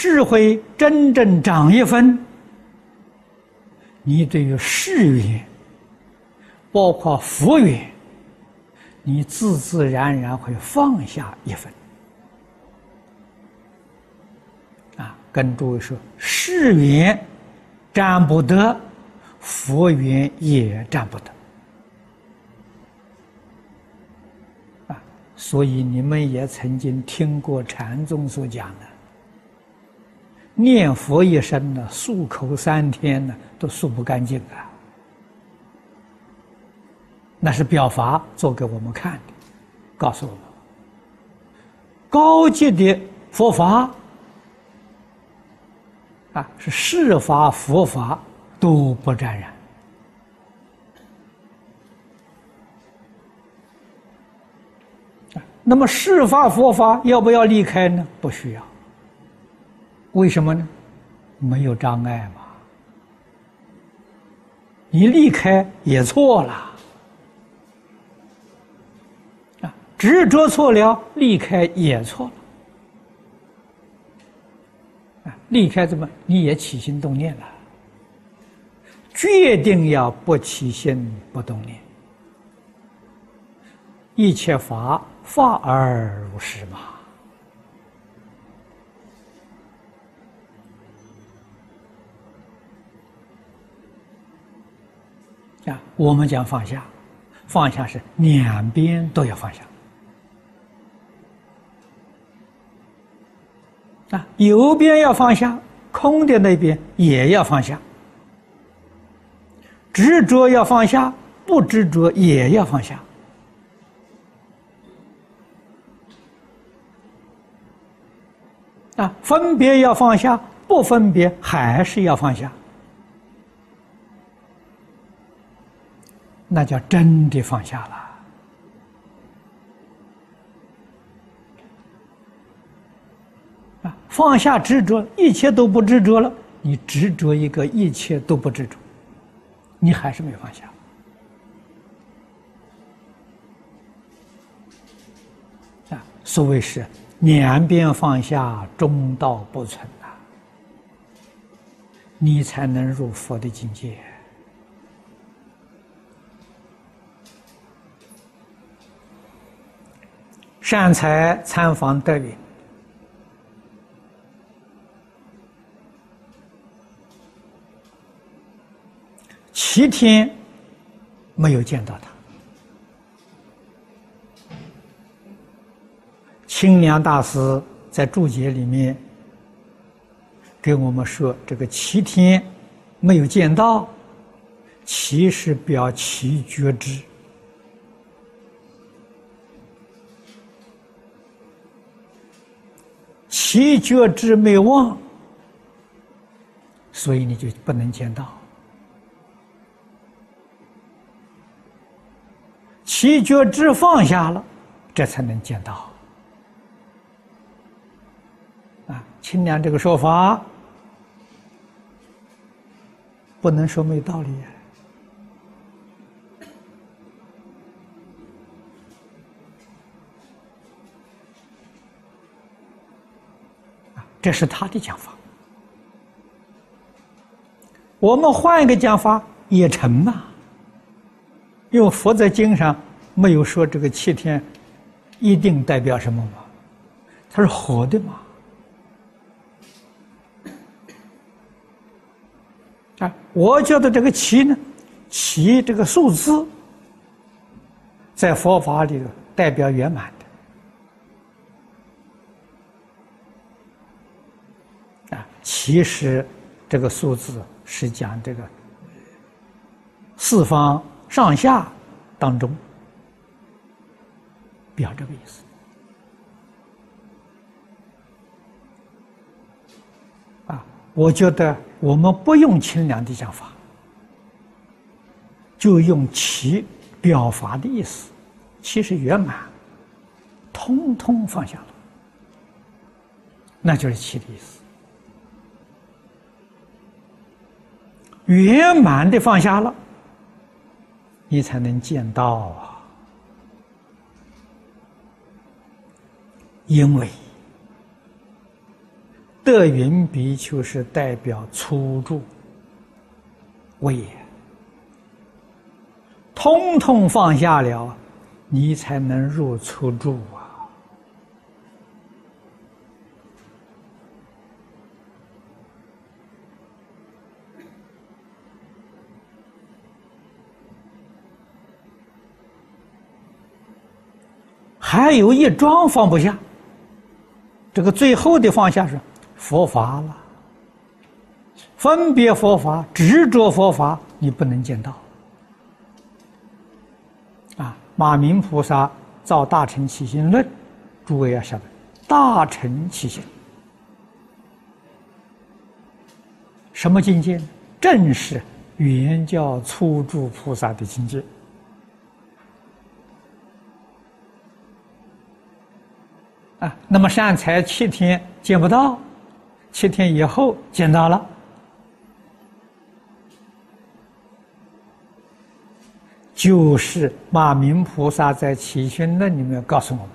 智慧真正长一分，你对于世缘，包括福缘，你自自然然会放下一分。啊，跟诸位说，世缘占不得，佛缘也占不得。啊，所以你们也曾经听过禅宗所讲的，念佛一生呢，漱口三天呢，都漱不干净啊。那是表法做给我们看的，告诉我们，高级的佛法啊，是世法、佛法都不沾染。那么世法、佛法要不要离开呢？不需要。为什么呢？没有障碍嘛。你离开也错了啊。执着错了，离开也错了。啊，离开怎么你也起心动念了？决定要不起心不动念，一切法法而如是嘛。啊，我们讲放下，放下是两边都要放下。啊，右边要放下，空的那边也要放下；执着要放下，不执着也要放下。啊，分别要放下，不分别还是要放下，那叫真的放下了。放下执着，一切都不执着了。你执着一个，一切都不执着，你还是没放下。啊，所谓是两边放下，中道不存啊，你才能入佛的境界。善财参访德云。七天没有见到他，清凉大师在注解里面给我们说，这个七天没有见到，其实表其觉知，其觉知没忘，所以你就不能见到。七觉知放下了，这才能见到。啊，清凉这个说法不能说没道理。啊，这是他的讲法。我们换一个讲法也成嘛。因为佛在经上没有说这个七天一定代表什么嘛，它是活的嘛。啊，我觉得这个七呢，七这个数字在佛法里代表圆满的。啊，其实这个数字是讲这个四方。上下当中，表这个意思啊，我觉得我们不用清凉的讲法，就用其表法的意思，其实圆满，通通放下了，那就是其的意思，圆满的放下了。你才能见到啊！因为德云比丘是代表初住位也，通通放下了，你才能入初住啊。还有一桩放不下，这个最后的放下是佛法了，分别佛法、执着佛法，你不能见到。啊，马明菩萨造《大乘起心论》，诸位要晓得，《大乘起心》什么境界？正是原教初住菩萨的境界。啊，那么善财七天见不到，七天以后见到了，就是马明菩萨在《起心论》里面告诉我们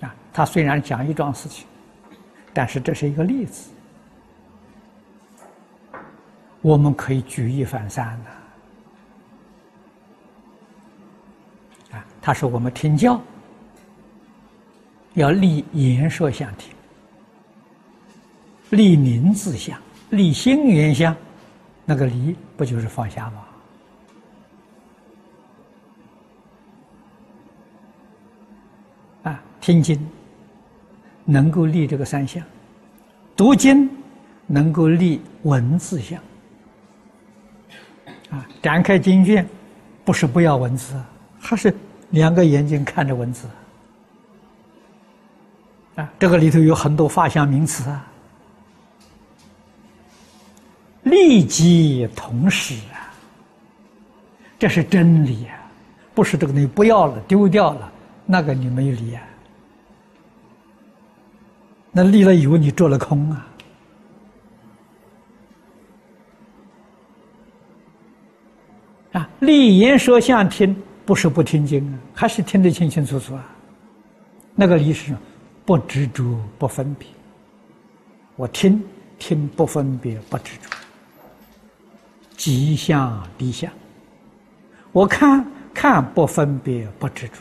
的。啊，他虽然讲一桩事情，但是这是一个例子，我们可以举一反三的。啊，他说我们听教。要立言说相体，立名字相，立心缘相，那个离不就是放下吗？啊，听经能够立这个三相，读经能够立文字相，啊，展开经卷不是不要文字，还是两个眼睛看着文字。啊，这个里头有很多法相名词啊，立即同时啊，这是真理啊，不是这个东西不要了丢掉了，那个你没有理啊，那立了以为你做了空啊，啊，立言说相听不是不听经啊，还是听得清清楚楚啊，那个理是什么？不执着，不分别。我听听不分别，不执着。吉相离相，我看看不分别，不执着。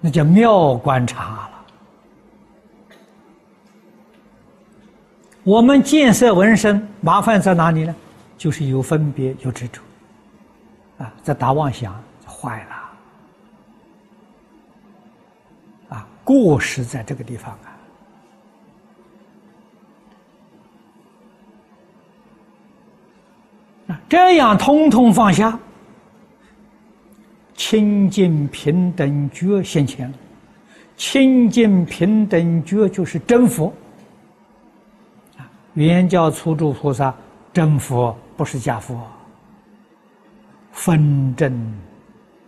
那叫妙观察了。我们见色闻声，麻烦在哪里呢？就是有分别，有执着。啊，在打妄想，坏了。过失在这个地方啊！这样通通放下，清净平等觉现前。清净平等觉就是真佛啊！原教初住菩萨真佛不是假佛，分真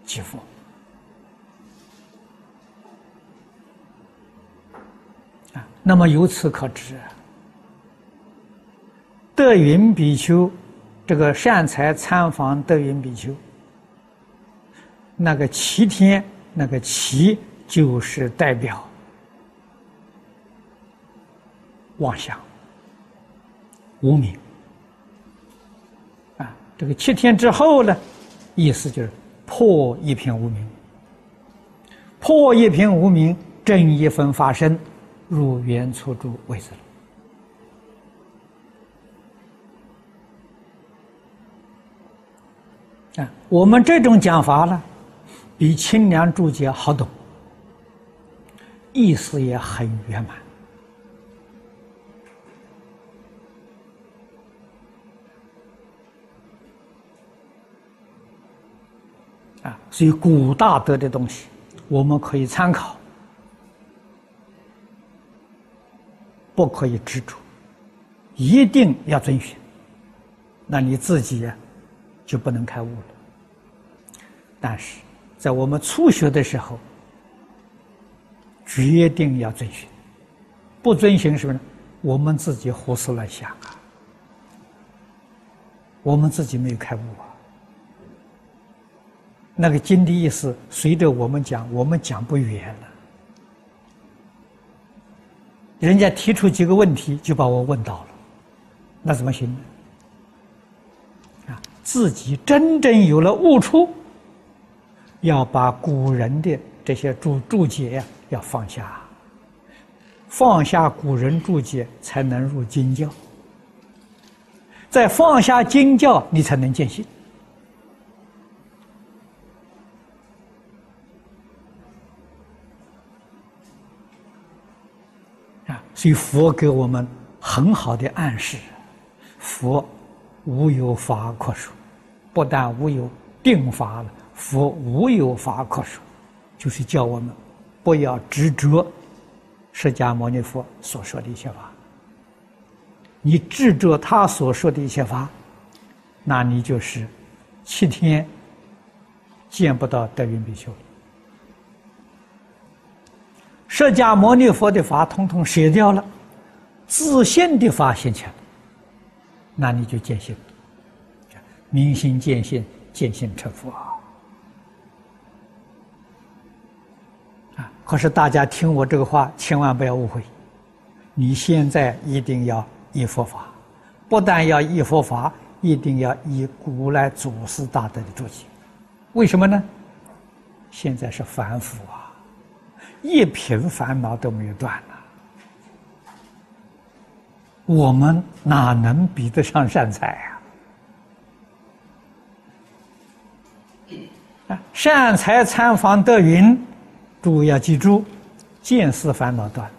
即佛。那么由此可知，德云比丘这个善财参访德云比丘，那个七天那个七就是代表妄想无名啊。这个七天之后呢，意思就是破一片无名，破一片无名，正一分发生。入原初住位置了啊！我们这种讲法呢，比清凉注解好懂，意思也很圆满啊！所以古大德的东西，我们可以参考。不可以执着，一定要遵循，那你自己就不能开悟了。但是在我们初学的时候，决定要遵循，不遵循什么呢？我们自己胡思乱想啊，我们自己没有开悟啊。那个经的意思，随着我们讲，我们讲不远了。人家提出几个问题就把我问到了，那怎么行呢？啊，自己真正有了悟出，要把古人的这些注注解呀要放下，放下古人注解才能入经教，再放下经教，你才能见性。所以佛给我们很好的暗示：佛无有法可说，不但无有定法了，佛无有法可说，就是叫我们不要执着释迦牟尼佛所说的一些法。你执着他所说的一些法，那你就是七天见不到德云比丘。释迦牟尼佛的法统统舍掉了，自信的法现前了，那你就见性，明心见性，见性成佛啊！可是大家听我这个话，千万不要误会，你现在一定要依佛法，不但要依佛法，一定要依古来祖师大德的注解。为什么呢？现在是凡夫啊！一品烦恼都没有断了，我们哪能比得上善财呀？啊，善财参访德云，诸要记住：见思烦恼断，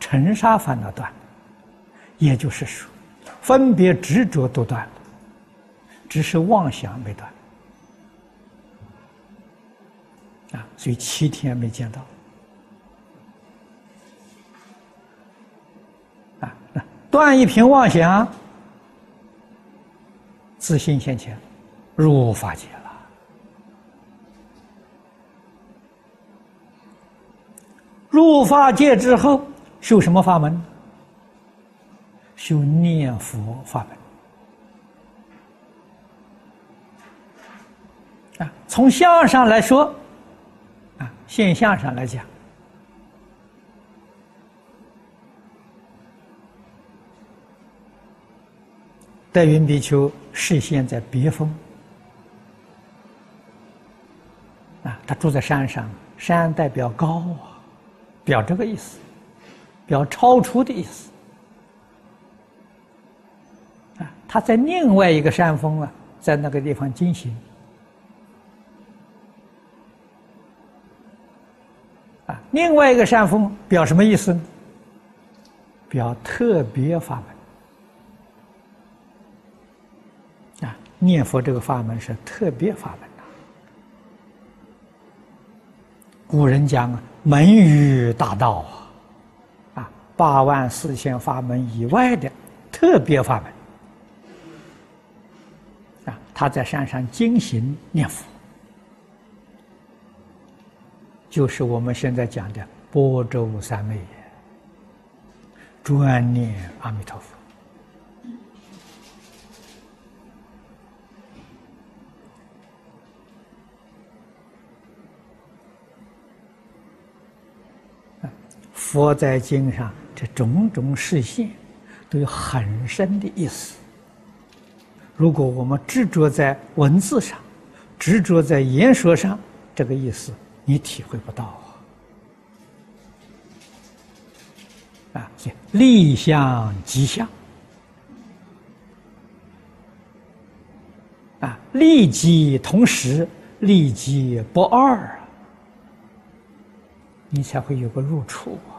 尘沙烦恼断，也就是说，分别执着都断了，只是妄想没断。啊，所以七天没见到。断一品妄想，自信现前，入法界了。入法界之后，修什么法门？修念佛法门。啊，从相上来说，啊，现象上来讲。在云比丘是现在别峰啊，他住在山上，山代表高啊，表这个意思，表超出的意思啊。他在另外一个山峰啊，在那个地方进行啊，另外一个山峰表什么意思呢？表特别法门。念佛这个法门是特别法门呐。古人讲啊，门语大道啊，啊，八万四千法门以外的特别法门啊，他在山上精行念佛，就是我们现在讲的波州三昧，专念阿弥陀佛。佛在经上这种种示现，都有很深的意思。如果我们执着在文字上，执着在言说上，这个意思你体会不到啊！啊，立相即相啊，立即同时，立即不二啊，你才会有个入处啊。